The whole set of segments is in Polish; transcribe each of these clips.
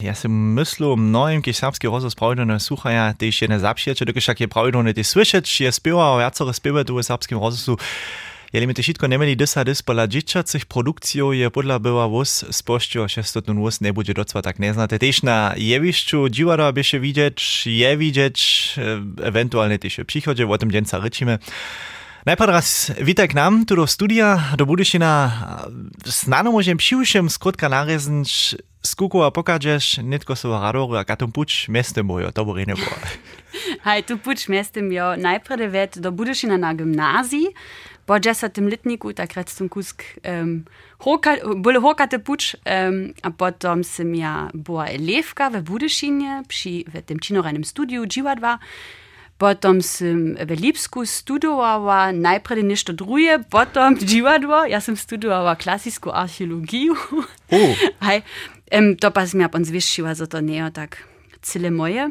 Ja si myslel, mnohim, ki serbski rozhlas pravidelno sluchajo, te še ne zapšiječe, dokaj však je pravidelno te slyšeć, je spiewał, viacero spiewa tu v serbskim rozhlasu. Jeli mi to všetko nemeli dysa dys pola dzieciacych produkcjów je podla była wóz z pością 600 wóz nie będzie docwa tak neznate. Też na jewiszczu dziwara by się widzieć, je widzieć, ewentualnie też w przychodzie, o tym dzienca rycimy. Najpierw raz witaj k nam, tu do studia, do Budyšina. Snano môžem přiušem skrótka narezniť skukua pokažeš, netko so radovali, a tam puč mestem bojo, to bo ne bo. Haj, tu puč mestem jo najprej ved, da budeš na gimnaziji, po 10-letniku, takrat sem kusk, um, hoka, bolj hokate puč, um, a potem sem ja bila elevka v Budešinje, pri tem činorenem studiju, živa dva. Potom sem v Lipsku študovala najprej nešto druge, potom živadvo, jaz sem študovala klasijsko arheologijo. Oh. Aj, um, to pa ja pon zvyšila, že to nie tak celé moje.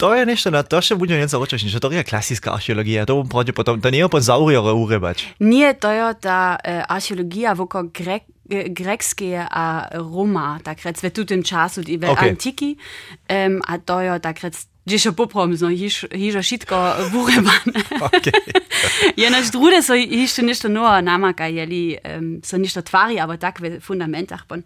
To je nešto, na to še budem něco ročeš, že to je klasická archeológia, to pravde potom, to nie je po zauriore urebať. Nie, to je ta uh, archeológia voko grek, grekskie a Roma, tak rec v tutym času, i v Okay. antiki, um, a to je tak rec, Dziś poprom, no hiž, hižo šitko vurebane. Okay. Jenož druge so hište nešto novo namaka, jeli um, so nešto tvari, aber tak v fundamentach bon.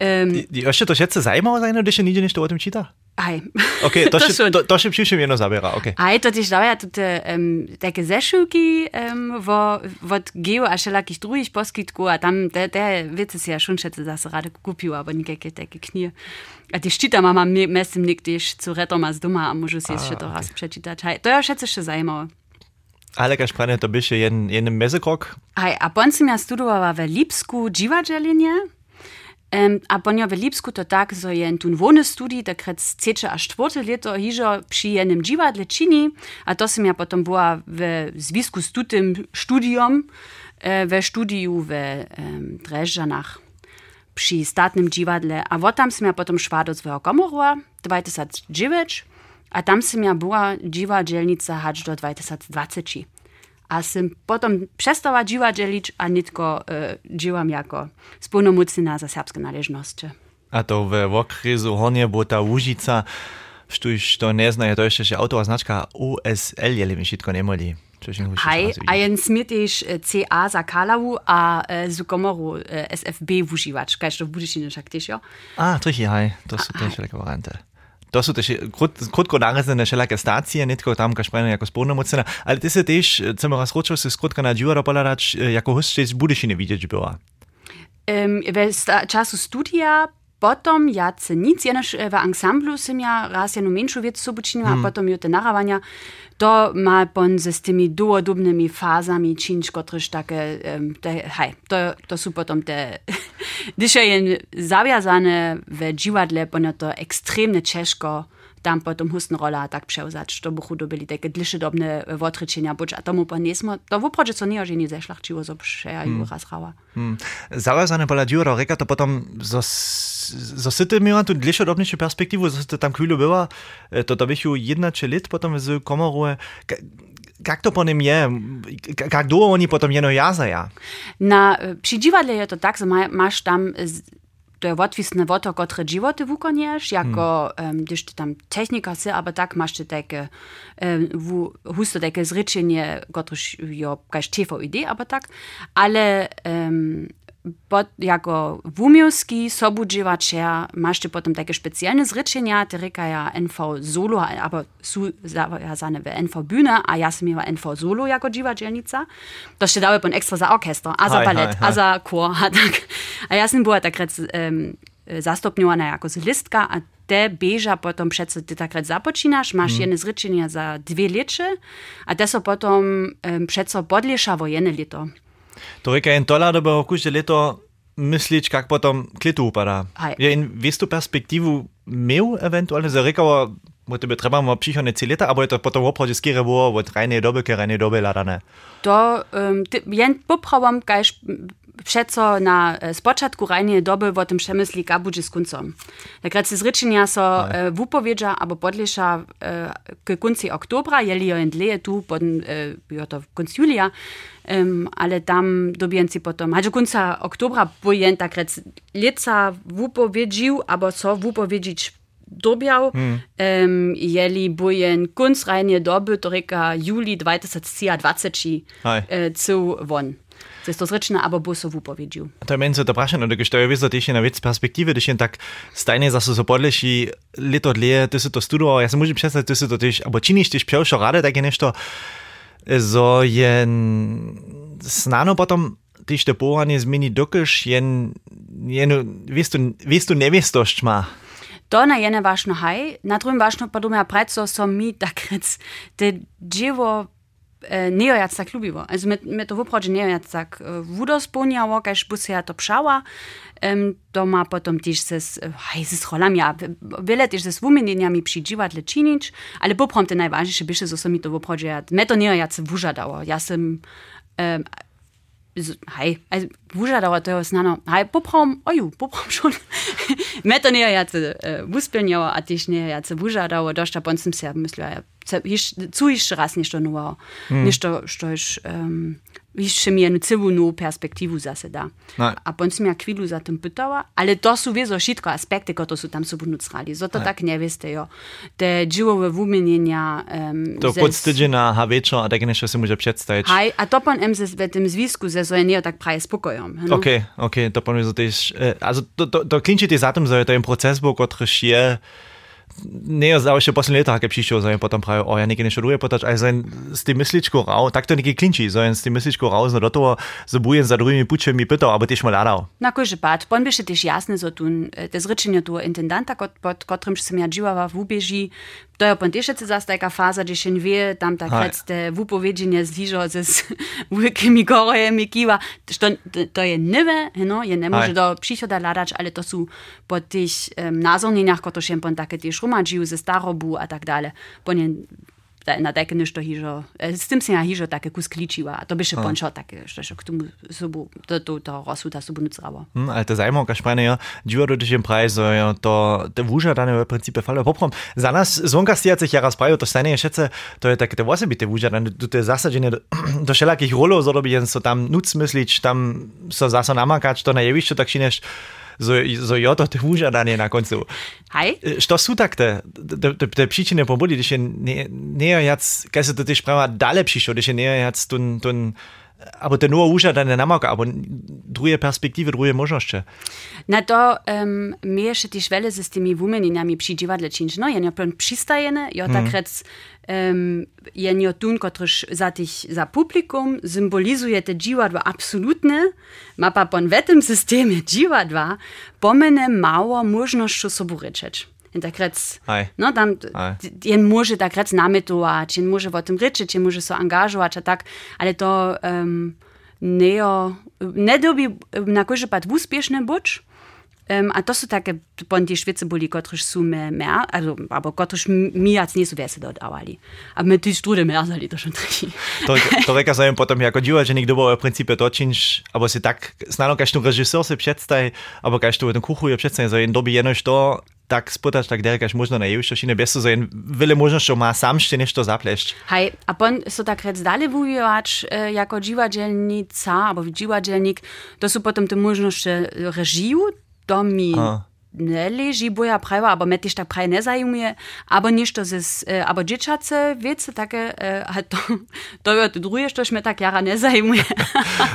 Um, I, jeszcze troszeczkę zajmowa zajmę, gdy się nigdzie nie o tym czyta? Aj. Okej, okay, to, to, się, to, to się przyszłym jedno zabiera, okej. Okay. Das ist też daje te, um, takie zeszłki, um, wo, od geo, a wszelakich drugich poskitku, a tam te, te wiece się ja schon schätze, dass rady kupiła, bo nie jakie takie knie. A ty szczyta mama mesem nigdyś, co retoma z doma, a może się jeszcze to raz przeczytać. Aj, to ja schätze się zajmowa. Aleka Szpranie to byś jeden, jeden mezekrok. Aj, a poncym ja studowała w Lipsku dziwadzielinie. Um, a ponia w Lipsku to tak, że jen tun wony studii, tak rec trzecie a czwarte leto hižo przy jednym dziwadle čini, a to som ja potom była w związku z studium, e, we studiu w um, Dreżdżanach przy statnym dziwadle, a wo tam som ja potom szła do swojego komoru 2009, a tam som ja była dziwadzelnica hacz do 2020. A sam potom przestała dziła dzielić, a nitko e, dziłam jako spełnomocniona za serbskie należności. A to w okresu hornie była ta Łužica, štuž to ne zna, je to się autowa znaczka USL, jeli mi všetko mi Hej, a jen smitiš CA za Kalavu a e, z komoru e, SFB uživač, kaj što budeš in však tiež, jo? A, trichi, hej, to sú tie všelijaké varianty. To so tež, kot, kot narazne šele stacije, netko tam kašprene jako spolnomočena, ali ti se tež, eh, sem razročil se skotka na džuro, pa rač, eh, jako host še budiš in ne vidiš bila. Um, v času studija Potom ja se nic, jenaš eh, v ansamblu sem ja raz eno menšu vec sobočinila, hmm. a potom jo te naravanja to mal pon ze tymi duodubnymi fazami ciężko też takie, te, hej, to, to są potem te, dzisiaj zawiązane w dziwadle, ponadto ekstremnie ciężko tam potom husn rola tak převzať, to buchu dobili také dlhšedobné votrečenia, buď a tomu pa nesmo, to voprodže co nie, že nie zešlachčivo, zo pšejajú raz rava. Hmm. Zarazane pola džura, reka to potom, zo, zo si ty miała tu dlhšodobnejšiu perspektívu, zo si ty tam chvíľu byla, e, to to bych ju jedna či lit potom z komoru, jak to po nim je, jak dlouho oni potom jeno jazaja? Na, przy dziwadle je to tak, że ma, masz tam to je odvisne od toho, kotre životy vukonieš, jako, um, když ty tam technika si, aber tak máš ty také, um, husto také zričenie, kotrež jo, kaž TVID, aber tak, ale um, pod, jako wumiowski, sobudživačer, masz ty potom takie specjalne zrečenia, ty rekaja NV solo, aber su zawiązane w NV Bühne, a ja sam NV solo jako dziwačelnica. To się dało pon extra za orkester, a za haj. a za chor, a tak. A ja sam była tak rec, um, zastopňovaná jako solistka a te beža potom přece ty takrat započínaš, máš hmm. jedne zrečenia za dve leče a te so potom um, podlieša vo jedne Torej, kaj je to lado, bo okužil leto mislič, kako potom klitu upada. Aj. Je in vistu perspektivu imel eventualno za rekao, bo tebe trebamo přichodne cí leta, abo je to potom opravdu z kýre bolo od rajnej doby ke rajnej doby ladané? To um, jen popravom, kajž přeco na spočatku rajnej doby o tom přemyslí, ka budže s kuncom. Takrat si zrečenia so uh, vupovedža, abo podleša uh, ke kunci oktobra, jeli jo in dleje tu, pod, uh, jo to kunc julija, Ähm, um, ale tam dobienci potom. Aż do końca oktobra bojen tak rec lieca wupowiedził, albo co wupowiedzieć dobiał, mm. um, ähm, jeli bojen kunc rajnie doby, to reka juli 2023 e, cył won. To jest to zryczne, albo busu wypowiedził. To meni se to prašeno, da što je vizo tiši na vec perspektive, da še tak stajne za so so podleši leto dlje, ti si to studoval, ja se možem predstavljati, ti si to tiš, albo činiš tiš pjevšo rade, tako je nešto, so jen snano potom ti štepovanje zmeni dokaj, jen, jen vestu nevestosť má. To na jene vašno haj, na druhém vašno pa doma preco so mi takrat, te živo E, nie ja tak lubiło. Also my, my to woprawdzie nie ja tak wudospełniało, każ by się to przała. Um, to ma potem też ze, hej, ze scholami, a wiele też ze wumienieniami przydziwać czynić, ale poprom te najważniejsze bysze, co mi to woprawdzie, me to nie ja tak wużadało. Ja sam, um, hei, altså, boužadavatoja osnano, hei, poprom, oju, poprom šol. Metoneja jace, uh, uspelnjava, a tišnje jace, boužadava, došta poncem se, mislila, ja, hiš, cu iš raz nešto novo, mm. nešto, što iš, um, jeszcze mi jednu celú novú perspektívu zase dá. No. A som ja chvíľu za tým pytala, ale to sú viezo všetko aspekty, ktoré sú tam sú vnúcrali. Zo to no. tak nevieste, jo. Te dživové vumenenia... Um, to pod tydzień a večer a tak nešto si môže predstaviť. Hej, a to pon em v tym zwisku ze so nie tak praje spokojom. No? Ok, ok, to pon mi so tiež... Uh, also to, to, to klinčí za že to je proces, ktorý je nie zawsze po lata, jak przyszło, że potem prawie, o ja nie nie szaruję potać, ale zań z tym myśliczką rał, tak to nie klinczy, że z tym myśliczką rał, że do tego zabuję za drugimi puczami pytał, aber też mal ladał. Na koji pad, pon by się też jasne, tu, te zryczenie tu intendanta, pod którym się ja to je pon też zase taka faza, gdzie się wie, tam tak te wypowiedzenie zliżo ze z wielkimi gorojami kiwa, to, to je nowe, no, je nie może do przychoda ladać, ale to są po tych um, nazornieniach, które się pon takie też hromadžijú ze starobu a tak dále. Po ne, na také nešto hižo, s tým si ja hižo také kus klíčiva. A to by še pončo také, že k tomu sobu, to, to, to rozsuda sobu nucravo. Hmm, ale to zajmo, kaž prajne, ja, do tešem praj, so ja, to, to vúža dane v princípe falo. Poprom, za nás zvonka stiacich ja raz prajú, to stane všetce, to je také, to osobité vúža dane, to je zasadené do, do všelakých rolov, zrobiť, jen so tam nuc mysliť, tam so zasa namakať, to na jevišťu, tak šineš, so, so jo to te užadanie na koncu. Hej? Što sú tak te, te, te, te príčiny pobudí, když je nie, nie jac, keď sa to tiež práva dále přišlo, když je nie jac tun, tun aber ten nur užadanie namaka, aber drugie perspektywy, drugie możliwości. Na to um, my jeszcze też wiele z tymi wumeninami przydziwadle czynć. No, ja nie przystajene, ja tak mm um, je njotun, kotryż za tych, za publikum symbolizuje te dziwadła absolutne, ma pa pon w tym systemie dziwadła pomene sobie ryczeć. In tak rec, no tam, jen może tak rec nametować, jen może o tym ryczeć, jen so a tak, ale to um, nie, nie dobi na każdy pad uspieszny być, Um, a to sú také pon tie švice boli, kotrež sú me mer, also, aber kotrež mi jac nie sú viac dodávali. A merzali to schon tri. To, to reka sa im potom jako divadelník dobo v princípe točinš, alebo si tak snadno každý režisér si předstaj, alebo každý ten kuchu je předstaj, že jen doby jenož to, tak spytać tak derekaž možno na jevištošine, bez to, že jen veľa možnosťou má sám ešte nešto zaplešť. Hej, a pon so tak rec dalej wujować e, jako dziwadzielnica, albo dziwadzielnik, to sú potom te možnosti režiu, to mi nie leży, bo ja prawa, aber mnie też tak prawie nie zajmuje, aber nicht, to jest, e, aber dzieciace wiece takie, e, a to, to jest to co mnie tak jara nie zajmuje.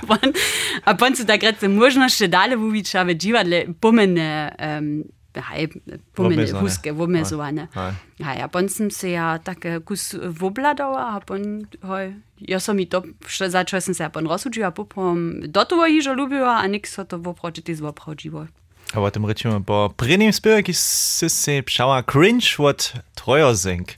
a potem są tak rece możności dalej mówić, aby dziwadle pomene, um, pomeni, so huske, vomezovane. Ja, ja, pon sem se ja tako kus vobladala, a pon, hoj, jaz sem i to, še začela sem se ja pon rozsudživa, popom do toho hižo ljubila, a nik so to vopročiti zvopročivo. A o tym rečimo po prvním zpěvek, jsi si pšala cringe od Trojozink.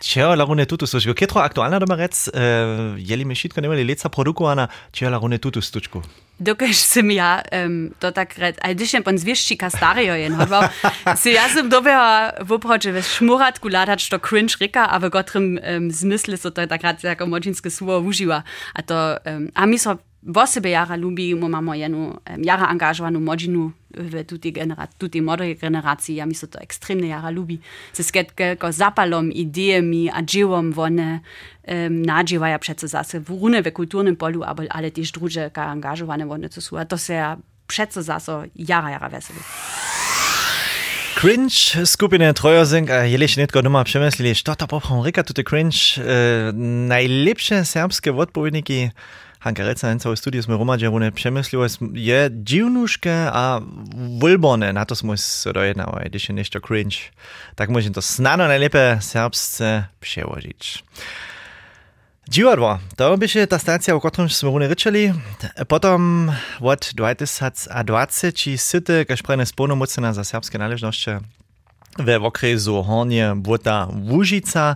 Čeho la rune tutu stučku? Kje tro aktualna doma rec, uh, äh, jeli mi šitko nemali leca produkovana, čeho la rune tutu stučku? Dokaž sem ja, um, to tak red, aj když jen pon zvieščika stario jen hodval, si ja sem dobila v obhoče ve šmuratku ladać to cringe rika, a v gotrym um, zmysle so to tak red jako močinske slovo uživa. A to, um, a mi so Vossebe jara lubimo, imamo eno jara angažovano močino v tudi, generat, tudi modri generaciji. Ja, mislim, da to ekstremne jara lubi. Se skratka, zapalom, idejami, adživom vone um, nadživajo predvsem zase v rune, v kulturnem polju, ali, ali tiš druge, kaj angažovane vone so. To se ja predvsem zase jara, jara veseli. Cringe skupine Trojozink, a jeli še netko doma premislili, što ta popom reka, tudi cringe, uh, najlepše serbske odpovniki. Hanka Reca w studiu sme Roma Džerune přemyslili, je divnuške a vulbone, na to smo se dojednali, když je nešto cringe. Tak můžem to snadno najlepe serbsce přełožić. Dziwadło, to by się ta stacja, o którym sme rune ryczeli. Potom od 2020 syty, każ prejne spolnomocna za serbskie należności we okresu Hornie Błota Łužica,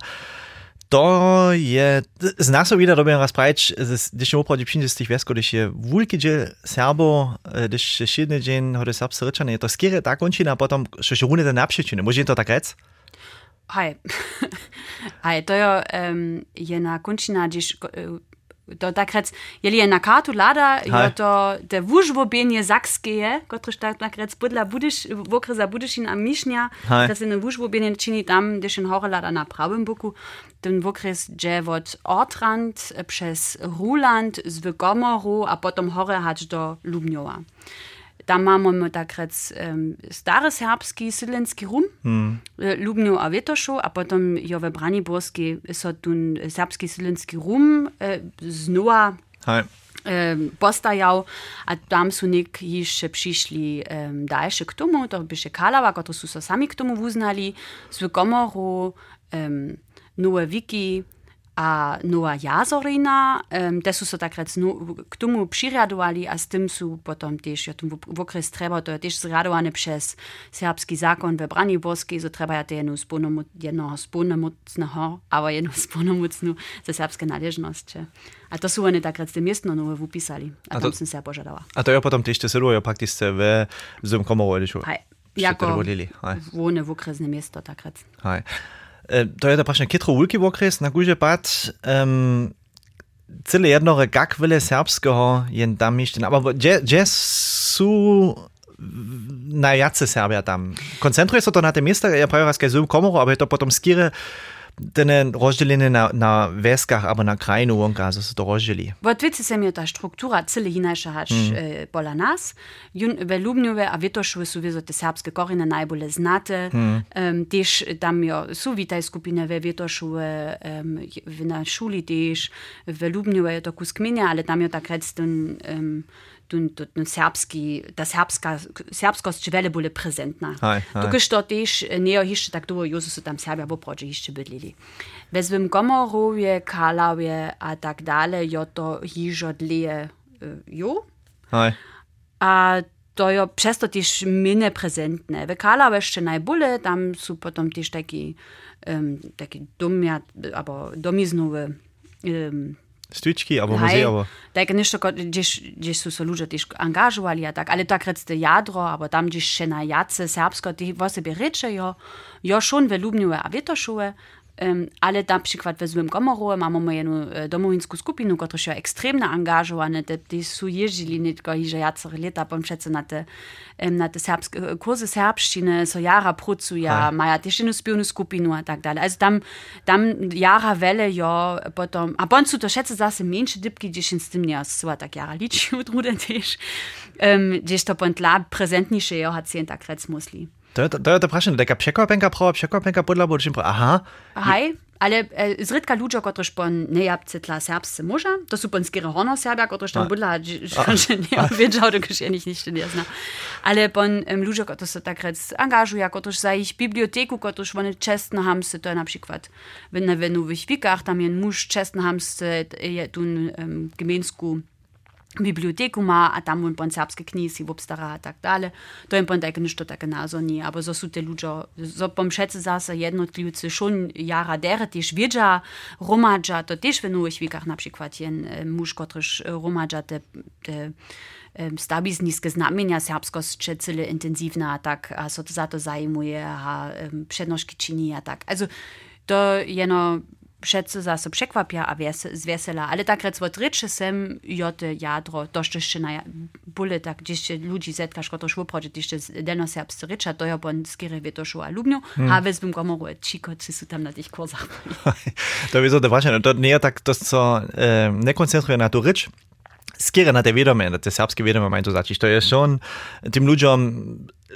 to je, z nas so wieder dobie rozprawić, když je opravdu přijde z těch věsků, když je vůlky děl Serbo, když je šedný dzień, hody serbscy ryczany, je to skiery ta končina, potom, že je runy ten napšečiny. Může to tak rec? Hej. Hej, to je, um, je na končina, to takrat, jeli je na kartu lada, je to te wużwobienie zakskie, kotryż tak takrat budla budysz, w okresie budyszin a misznia, to się na wużwobienie czyni tam, gdzie się chore lada na prawym boku, ten w okres, gdzie od Ortrand przez Ruland z Wygomoru, a potom chore hać do Lubniowa. Tam imamo takrat um, stare srpski silenski rum, mm. ljubno avetošo, a potem jo v Braniborski so tu srpski silenski rum eh, znova eh, postajal, a tam so neki še prišli eh, daljše k tomu, to bi še Kalava, kot so se sami k tomu uznali, s komoru, eh, nove viki. A Noa Jazorina, um, te sú sa takrat k tomu přiriadovali a s tým sú potom tiež, ja tomu v okres treba, to je tiež zradované přes serbský zákon ve Braniborskej, so treba ja jednu spolnomut, jednoho spolnomocného, ale jednu spolnomocnú ze serbské naležnosti. A to sú oni takrat s tým miestno nové upísali. A, a tam to, som sa požadala. A to je potom tiež te seduje prakticky v zem komoru, Hej. Jako vone v okresne miesto takrat. Hej. E, to je to prašne kitro wulki okres na górze pat. Um, cyle jednore gak wyle serbskiego jen tam mieszczyn. Aber gdzie, gdzie są najjacy Serbia tam? Koncentruje się to na te miasta, ja prawie raz kaj komoru, aber to potom skire ten rozdzielenie na, na weskach albo na krajinu wonka, so se to rozdzieli. W odwiece se mi ta struktura cyle inače hač mm. e, pola nas. Jun, ve Lubnjove a Vitošove su vizo te serbske korine najbolje znate. Mm. Um, tež tam jo su vitaj skupine ve Vitošove, um, na šuli tež, ve Lubnjove je to kus kminja, ale tam jo tak rec ten um, tun, tun serbski, ta serbska, serbskost veľa boli prezentná. Tukaj to tiež nie ešte tak dlho, jo sú tam Serbia v oproče ešte bydlili. Ve svým komorovie, Kalavie a tak dále, jo to hižo dlije jo. A to je přesto tiež mine prezentné. Ve Kalave ešte najbole, tam sú potom tiež takí, um, takí domia, alebo domiznové um, Stüčki, alebo muzeovo. Tak nešto, gdje su se ludzie tiš angažovali, a tak, ali tak recite jadro, abo tam, gdje še na jace serbsko, ti vo sebi rečejo, jo šon velubnjuje, a vetošuje, ale na przykład we Złym Komoru mamy jedną e, domowinską skupinę, która jest ekstremnie angażowana, te, są jeździli nie tylko że jacore lata, bo przecież na te, na te serbskie, kursy serbszczyny, so jara pracują, mają też jedną spiewną skupinę a tak dalej. Also tam, tam jara wele, jo, potom, a potem są to wszyscy zase mniejsze dybki, gdzie się z tym nie są tak jara liczy, trude też, gdzieś to potem dla prezentniejsze, jo, hat tak rec musli. To je to, to, je to prašenie, taká překvapenka prava, překvapenka podľa bo, aha. Hej, ale e, zriedka ľudia, ktorí pon nejabce tla serbsce muža, to sú pon skere horno serbia, ktorí tam budla, že nevěděl, dokud je nich nič nezna. Ale pon um, ľudia, ktorí sa tak rec angažujú, ktorí za ich biblioteku, ktorí oni čestno hamse, to je napríklad v nových vikách, tam je muž čestno hamse, je tu um, gemensku biblioteku ma, a tam on pon serbske knjisi obstara a tak dalje. To je pon tak ništo tako nazorni, aber so su te ludzie, so pom šece zase jednotlivci šon jara dere wiedza romadža, to tež v novih vikach na przykład jen muž, kotryž romadža te, te stabizniske znamienia serbskost cyle intensywna, a tak, a so to za to zajmuje, a um, przednożki czyni, a tak. Also, to jeno přece zase překvapia a zvesela. Ale tak rec od rycze sem jote jadro, to jeszcze na bule, tak gdzieś ludzi zetkasz, to szło prodzie, jeszcze deno serbscy rycza, to ja bon skiery wie to szło a lubniu, hmm. a wez bym gomoru, ciko, czy su tam na tych kursach. to wieso to właśnie, to nie tak, to co e, nie koncentruje na to rycz, skierana devedome, da te srpske vedome manj to znači, što je šon tim ljudom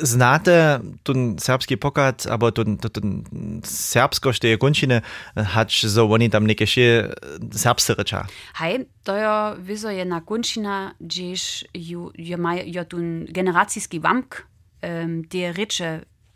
znate ten serbski pokat, aber ten, ten serbsko, što je končine, hač za oni tam neke še serbske reča. Hej, to je vizo jedna končina, gdjež jo, jo, jo, jo ten generacijski vamk, um, te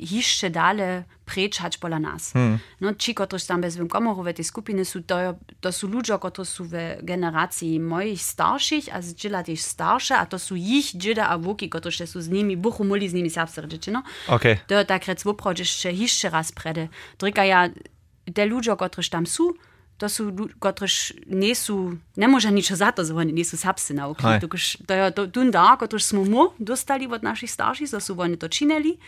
jeszcze dalej prečać pola nas. Hmm. No ci, którzy tam bez komoru w tej skupiny są, to, to są ludzie, którzy są w generacji moich starszych, a z dziela też starsze, a to są ich dzieda a wuki, którzy są z nimi, buchu muli z nimi serbscy dziewczyno. Okay. To tak rec woprodzisz jeszcze raz prede. Drika ja, te ludzie, którzy tam są, to sú, ktorí nie sú, nemôže nič za to, že oni nie sú serbscy naukli. To je to, da, ktorý sme mu dostali od našich starších, to sú oni to činili,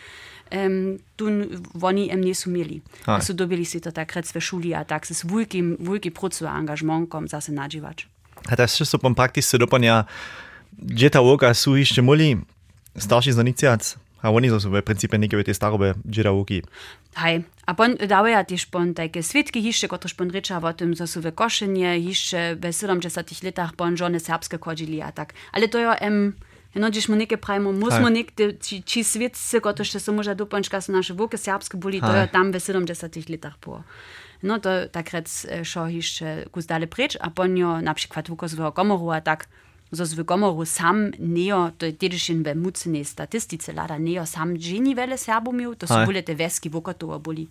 ähm, tun, oni im niso imeli. So dobili si to takrat sve šuli, a tak se s vujkim, vujki procu angažmonkom zase nadživač. A ta še so pom praktično dopanja, že ta voka su išče moli, starši zanicijac. A oni so v principu neke te starobe džiravki. Hej, a pon dawaja też pon takie svetki hišče, kot pon reča o tem, da so v košenje hišče v 70 letih pon žone serbske kođili, a tak. Ale to je em... Um, no gdzieś mu niekie prajmo, mus mu niekde, ci, ci świeccy, które się może dopończka są nasze woki serbskie byli, to ja tam w 70 latach było. No to tak rec, šo hiszcze guzdale precz, a pon jo na przykład wukozowego komoru, a tak, zo z komoru sam neo, to je tedešin ve mucenej statistice, lada neo sam dženi vele Serbo miał, to są bole te weski wokotowo boli,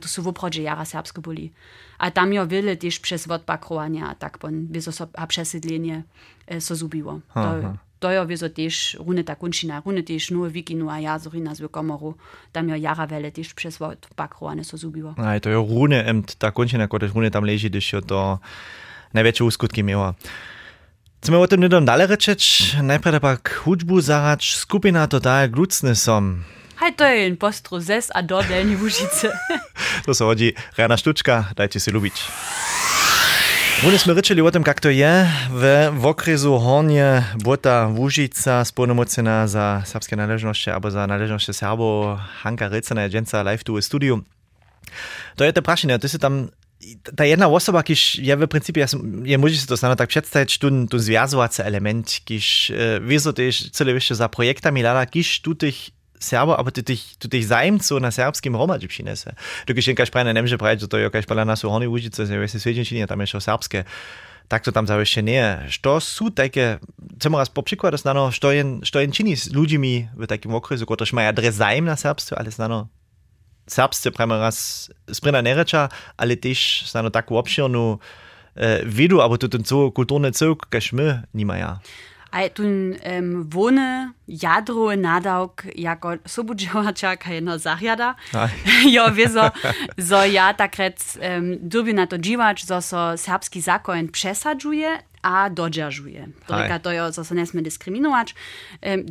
to są w oprodzie jara serbsko boli. A tam jo wiele też przez odbakrowania, a tak pon, so, a przesiedlenie e, so zubiło. To, Deuer wie ja, so dech runet a Kunschina runetech no wiki no a Jasorina so kommero, da mir Jara Welle Dich pres Wort Bakro an so subiwer. Aj to jo rune emt da Kunschina kot runet am leži dech jo do največji uskut, ki mi jo. Če me o tem ne dam dalje reči, najprej pa hudbu zarač skupina Total Glucnesom. Hej, to je en postro zes a do delni vužice. to se vodi Rana Štučka, dajte si ljubič. Wune sme o tym, jak to je w okresu Hornie Bota Łužica spolnomocena za serbskie należności albo za należności Serbo Hanka Rycena, dżęca live tu w studiu. To je to praszenie, ty si tam ta jedna osoba, kiż ja w principie, ja muszę to samo tak przedstawić, tu, tu związujący element, kiż e, wieso też cele jeszcze za projektami lada, kiż tu tych Serbo, aber tých, tých zájemcov na serbském hromadži in Dokud jenka šprajna nemže prajť, že to je kašpala na sú hony užice, es je svedčenčiny a tam je šo serbské. Tak to tam za ešte nie. Što sú také, chcem raz popríklad, znano, što jen, što jen činí s ľuďmi v takým okresu, ktorí majú adres zájem na serbstvu, ale znano, serbstvu prajme raz sprina nereča, ale tiež znano takú obširnú uh, vidu, alebo tu ten kultúrny celk, kaž my nemajú. A tu um, wone jadro nadawk jako sobudziača kajena zahjada. jo, wieso, so ja tak rec um, na to dziwacz, so so serbski zakon przesadzuje, a dodržuje. Torej, to je, so ne sme diskriminovať.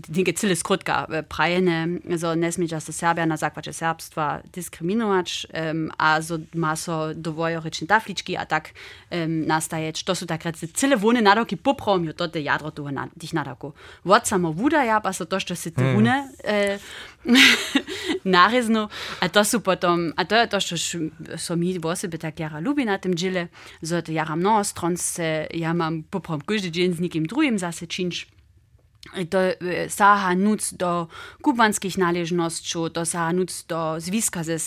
Dinge cele skrutka prajene, so ne sme sa Serbia na základě serbstva diskriminovať a so má so dvojorečné tafličky a tak nastaje. To sú tak rece cele vone nadoky popromiu, to je jadro toho na, tých nadokov. Vod samo vuda ja, pa so to, što si te vone narezno, a to sú potom, a to je to, što so mi v osobe tak jara lubi na tym džile, so to jara mnoho stronce, ja mam poprom każdy dzień z nikim drugim zase czynsz. To e, saha nuc do kubanskich należności, to saha nuc do zwiska ze,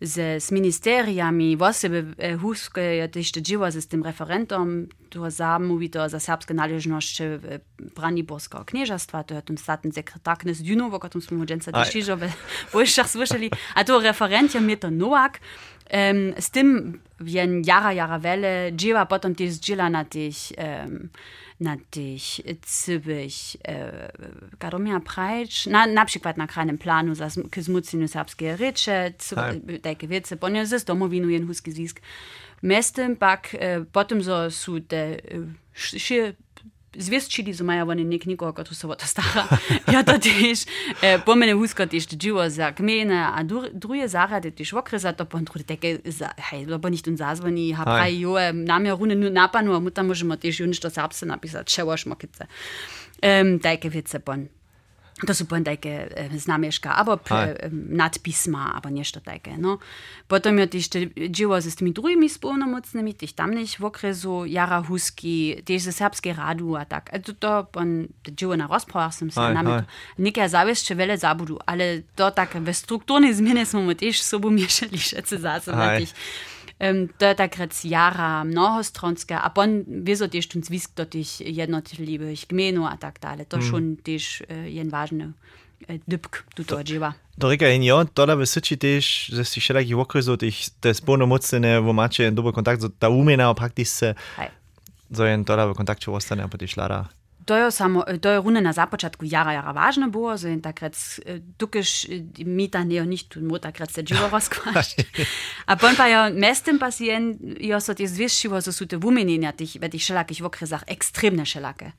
ze z ministeriami, własne huskie ja też dzieła ze z tym referentom, to zamówi to za serbskie należności Brandenburskiego Knieżastwa, to jest ten statny sekretar Knes Junow, o którym smo dżęca też w słyszeli, a to referent ja mnie to Noak, Um, z tym jen jara jara wele, dzieła potem też dziela na tych, um, na tych cybych, e, prajcz, na, na przykład na krajnym planu za zmuceniu serbskie rycze, takie wiece, ponieważ z domowinu jen huski. Mestem pak, e, potem so są te, e, звездчили замаявани нек никога ту сова стара ја да теш помене хускатиш джива за кмена а друге сара де тиш вокреса то пон труде теке за хай лобо ништо зазвани ха прај јо намја руне ну напану а мута можеме теш јуништо сапсе написат шеваш макице ем тајке вице пон To sú poviem také e, znamieška, alebo pre, e, nadpisma, alebo niečo také. No. Potom je ešte živo s tými druhými spolnomocnými, tých tamných v okresu, Jara Husky, tiež ze Serbskej rádu a tak. A to, to on živo na rozprávach som sa nami. Nikia záviesť, veľa zabudu, ale to tak ve struktúrnej zmene sme tiež sobu miešali všetci zase da da grec jara mnohostronska, a pon vezo tež tun zvisk do tih jednotljivih gmenu, a tak dalje. To šun tež jen važno. Dybk, tu to odživa. Dorika in jo, toda v Siči tež, že si šelaki v okresu tih, te spolnomocene, v mače, dober kontakt, da umena praktisch se, so in toda v kontaktu ostane, einfach ti šlara. To je samo, to je rune na započatku jara, jara važno było, so in takrat tukaj mi ta ne nicht tun, mo takrat se dživo razkvašt. A pon pa jo mestem pasien, jo so ti zviščivo, so te vumenjenja tih, ve tih šelakih v okresach ekstremne šelake.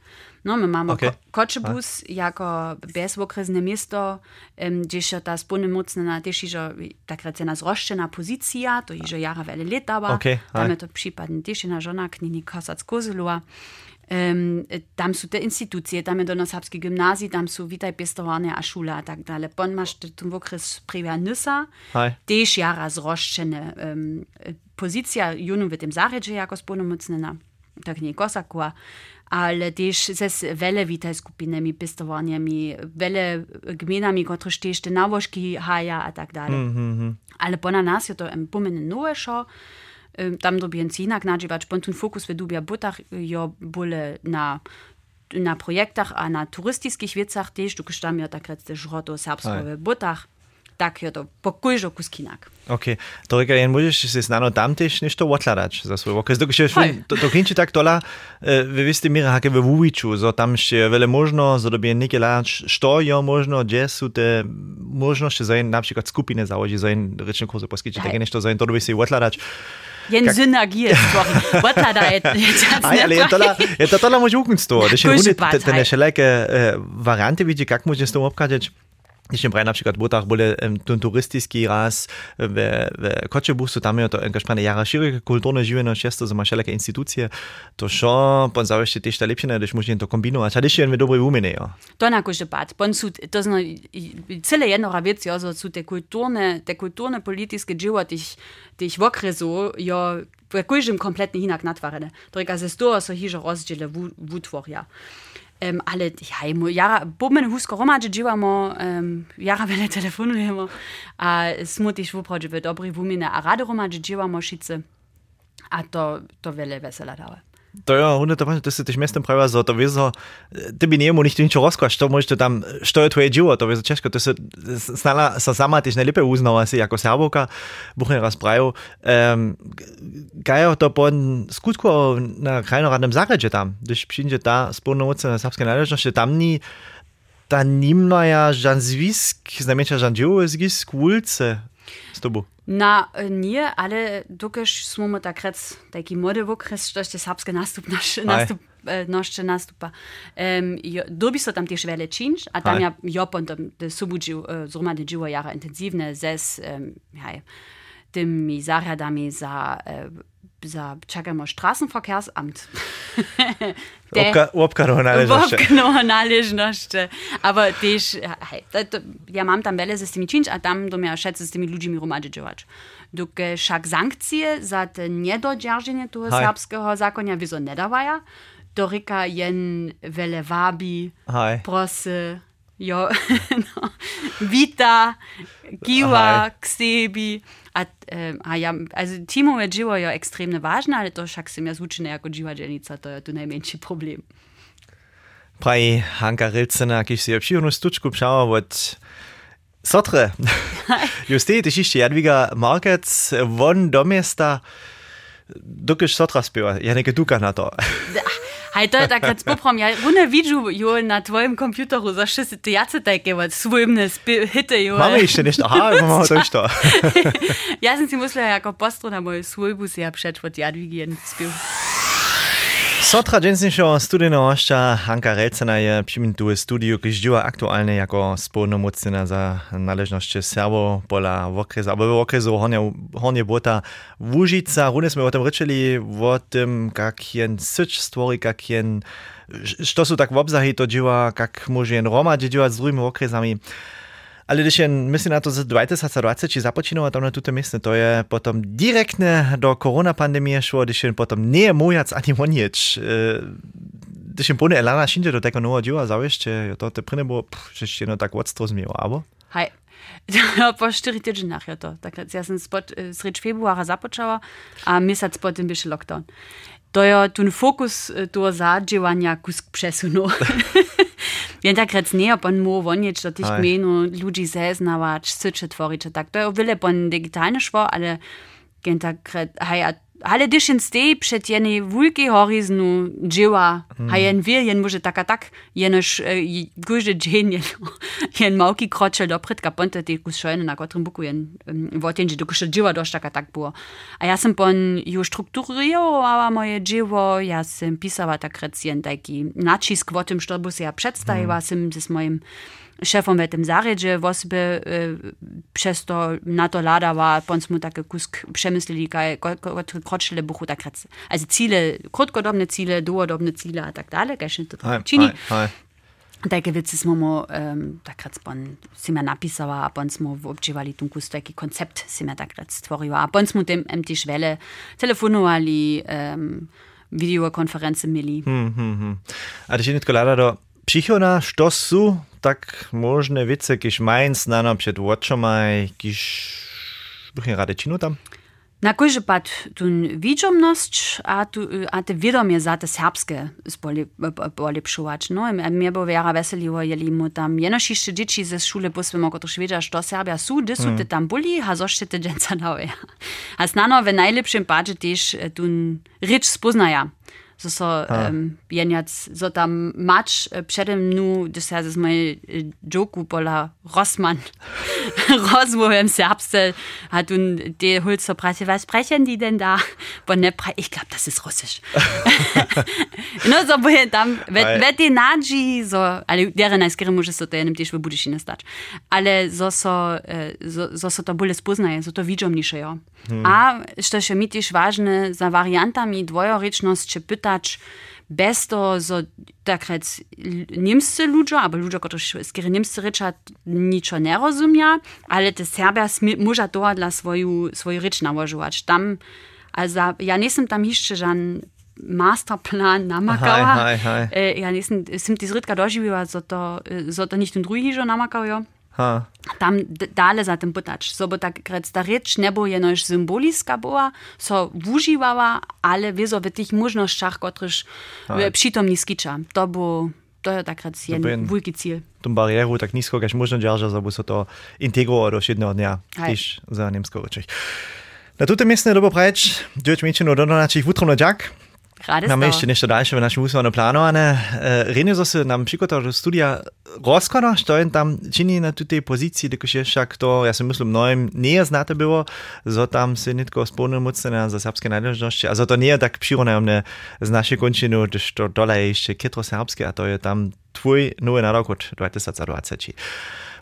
No, my mamy okay. ko Koczebus jako bezokresne miasto, um, gdzie ta spólne mocna też że tak racena zroszczena pozycja, to iże jara wiele lat dała. Okay. Tam to przypadnie też na żona knini Kosac Kozulua. Um, tam sú te institúcie, tam je do nás habské gymnázi, tam sú vítaj pestovania a šula a tak dále. Pon máš tu v okres privia Nysa, tiež jara zroščené um, pozícia junu v tým zaredže jako spolnomocnena, tak nie kosakua, ale tiež se veľa vítaj skupinami, pestovaniami, veľa gminami, ktoré tiež te návožky haja a tak dále. Mm -hmm. Ale pona nás je to um, pomene šo, tam do benzina nadziwać, bo ten fokus w dubia butach jo bole na na projektach a na turystycznych wiecach też tu kosztam ja tak redzę żroto serbskowe butach tak je to pokojžo kuskinak. Ok, to reka, jen môžeš si snano tam tiež niečo odkladať za svoj okres. Dokončite, to, to kinči tak tola, e, vy viste mire, hake ve Vuviču, zo tam ešte veľa možno, zo dobie nekeláč, što je možno, kde sú te možnosti, za jen napríklad skupine załoži, za jen rečné kurze poskyčiť, tak niečo, za jen to dobie si odkladať. Jensen agiert, sorry. Võta ali je tola, je to tola možuknstvo, da še unit, da ne šele, variante vidi, kak možeš to obkađeć, Dzisiaj brałem na przykład butach byle ten turystyjski raz w, w Koczebustu, tam jest to angażowane jara szerokie kulturne żywność, jest to, że ma wszelakie instytucje, to szо, pan zawsze się też ta lepszyna, gdyż można to kombinować, a też się dobry umyny, jo. To na kurze pat, pan su, to zna, cele jednora wiec, jo, so su te kulturne, te kulturne polityjskie dzieła tych, tych w okresu, jo, w jakimś kompletnie hinak natwarene. Tylko ze stora so hiżo rozdziele w utwór, ja. Um, ale ja, jara, bomen husko romadže dživamo, um, jara vele telefonujemo a smo tiž voprodže v dobri vumine a rade romadže dživamo šice a to, to vele vesela dáva. teuer 100 to se teš mestem pravi za to vezo tebi njemu niti nič rozkoš to možete tam što je tvoje život to vezo češko to se snala sa sama tiš najlepe uznala si jako serboka buh ne razpravil um, kaj je to po skutku na krajno radnem zagradže tam když přijde ta spolnovce na srpske naležnosti tam ni ta nimna ja žan zvisk znamenča žan dživo zgisk ulice s tobou Na nie, ale dokaż smo takrat taki młody okres, że się serbskie nastup nasz, nastup noszcze nastupa. Um, dobi so tam też wiele czynsz, a tam ja jopon tam subudził zromady dziło jara intensywne ze um, tymi zaradami za za čakajmo Straßenverkehrsamt. obka, obka naležnošče. das Ampak tež, hej, das ja imam tam vele za temi činč, a tam dom ja še s temi ljudmi romađeđevač. Dok šak sankcije za nedođerženje toho Hej. srpskega zakonja vizo ne davaja, to rika jen vele vabi, Hej. prose, jo, no, vita, kiva, Hej. k sebi. A, eh, a ja, also, timove živojo ja ekstremno važna, ali to však sem jaz učena kot živa dženica, to je tu najmanjši problem. Pravi Hanka Rilcena, ki si je obširno stučku pšala od Sotre. Juste, ti šišče Jadviga Markec, von do mesta, dokaj Sotra spiva, je nekaj duka na to. Hajde, da kad poprom, ja ohne Video, jo na du im Computer, so schüsse, du tvojem kompjuteru za 60 jacete, kevo, svojimne Hitte, jo. Mami še nešto, aha, mamo to što. ja sam si mislila, jako postro na moju svojbu si ja přečvot Jadvigi jeden spil. Sotra dżensniejszo studynošća Hanka Relcena je przymintu studiu, když działa aktualnie jako spolnomocnina za należności Serbo pola w okresu, albo w okresu Hornie Bota Łužica. Runę sme o tym ryczyli, o tym, jak jen syć stwori, jak jen, što su tak w obzahi to działa, jak może jen Roma działa z drugimi okresami. Ale když jen myslím na to z 2020 či započínalo tam na tuto miejsce, to je potom direktne do koronapandemie šlo, když jen potom nie mojac ani monieč. Když jen plne elana šinde do tego nového działa zaujeszcze, to te prine było, že ešte no tak odstro zmiło, abo? Hej. po 4 tygodnie je to. Tak, ja som spod sreč februara započala a mesiac potom byše lockdown. To je ten fokus toho zadžívania kusk presunul. Vem, takrat s njo pon mu vonječ, da tih menu ljudi zeznavač, ich tvoriče, tak to je ovile pon digitalno švo, ali gen takrat, haj, a ale jen stej před jeny vulky horizonu dživa, hmm. a jen wie, jen może taka tak, uh, gužde džen jen, jen małki kročel dopred, ka ponte ty kus šojne na kotrym buku jen um, votenži, dokud dživa doš taka tak było. A ja sam pon ju strukturowała moje dživo, ja sam pisała tak rec jen taki nacisk o tym, što bu se ja przedstawiła, hmm. sam z moim szefom w tym zarzedzie, wosby e, przez to na to ladała, poncmu takie kusk przemyslili, kroczyle buchu tak rac. Also Ziele, krótkodobne Ziele, długodobne Ziele, a tak dalej, kaj się to čini. Takie wiece smo um, takrat pon, si me napisała, a pon smo občivali tu kus taki koncept si me takrat stvorila. A pon smo tem MT švele telefonovali, um, videokonference A ti še ni tako lada, Přichodná, što sú tak možné věci, když mají znano před očami, když bych rady činu tam? Na kojže pad tun widzomność, a, tu, a te wiadomie za te serbskie polepszować. No, mnie bo wiara weseliło, jeli mu tam jenošište dzieci ze szule posłemo, które wiedział, że Serbia są, gdy są te tam byli, a zoście te dżęca dały. A znano w najlepszym padzie też tun rycz spoznaja so så ha. jetzt so da match Pschedem, nu, das heißt, es mal Joku bola Rossmann. Ross Rosmo im Serbstel hat und die holt so Presse, was sprechen die denn da? Bonepra, ich glaube, das ist Russisch. nur so wo dann wird boje die vetinadži, so, alle deren najskere ist so to enem tiež v budišine stač. Ale so so, so, so, so to bolje spoznaje, so to vidžom nišejo. Hmm. A, što še mi tiež važne, za variantami dvojorečnost, če pyta czytać bez to, so tak rec niemscy ludzie, albo ludzie, którzy z kiedy niemscy rycza niczo nie rozumia, ale te Serbia może to dla swoją, swoją rycz nałożyć. Tam, also ja nie jestem tam jeszcze żaden masterplan namakała. Hi. Ja nie jestem, jestem die zrytka dożywiła, so to, so to nicht ten drugi że namakał, ja. Ha. Tam dalej za tym pytać. So bo tak grec ta rzecz nie była jenoż symboliska była, so wużywała, ale wieso w tych możnościach, których przytomni skicza. To to je tak rec jeden wielki cel. Tą barieru tak nisko, jak można dzierżać, żeby się to integrowało do jednego dnia, też za niemsko rzeczy. Na tutem miejscu dobro prać, dzieci mieć no do naszych wutromno dziak. Mamy jeszcze nešto dalsze w naszym usłonu planowane. Renie zase nam przykłada do studia rozkłada, što je tam czyni na tej pozycji, tylko się wszak to, ja si myslím, mnohim nie znate było, że tam się nitko spolnomocne za serbskie należności, a że to nie tak przyrodne z naszej kończyny, gdyż to dole jeszcze kietro serbskie, a to je tam twój nowy narok od 2020.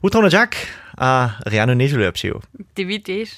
Utro na dziak, a rianu niedzielę przyjął. Ty widzisz.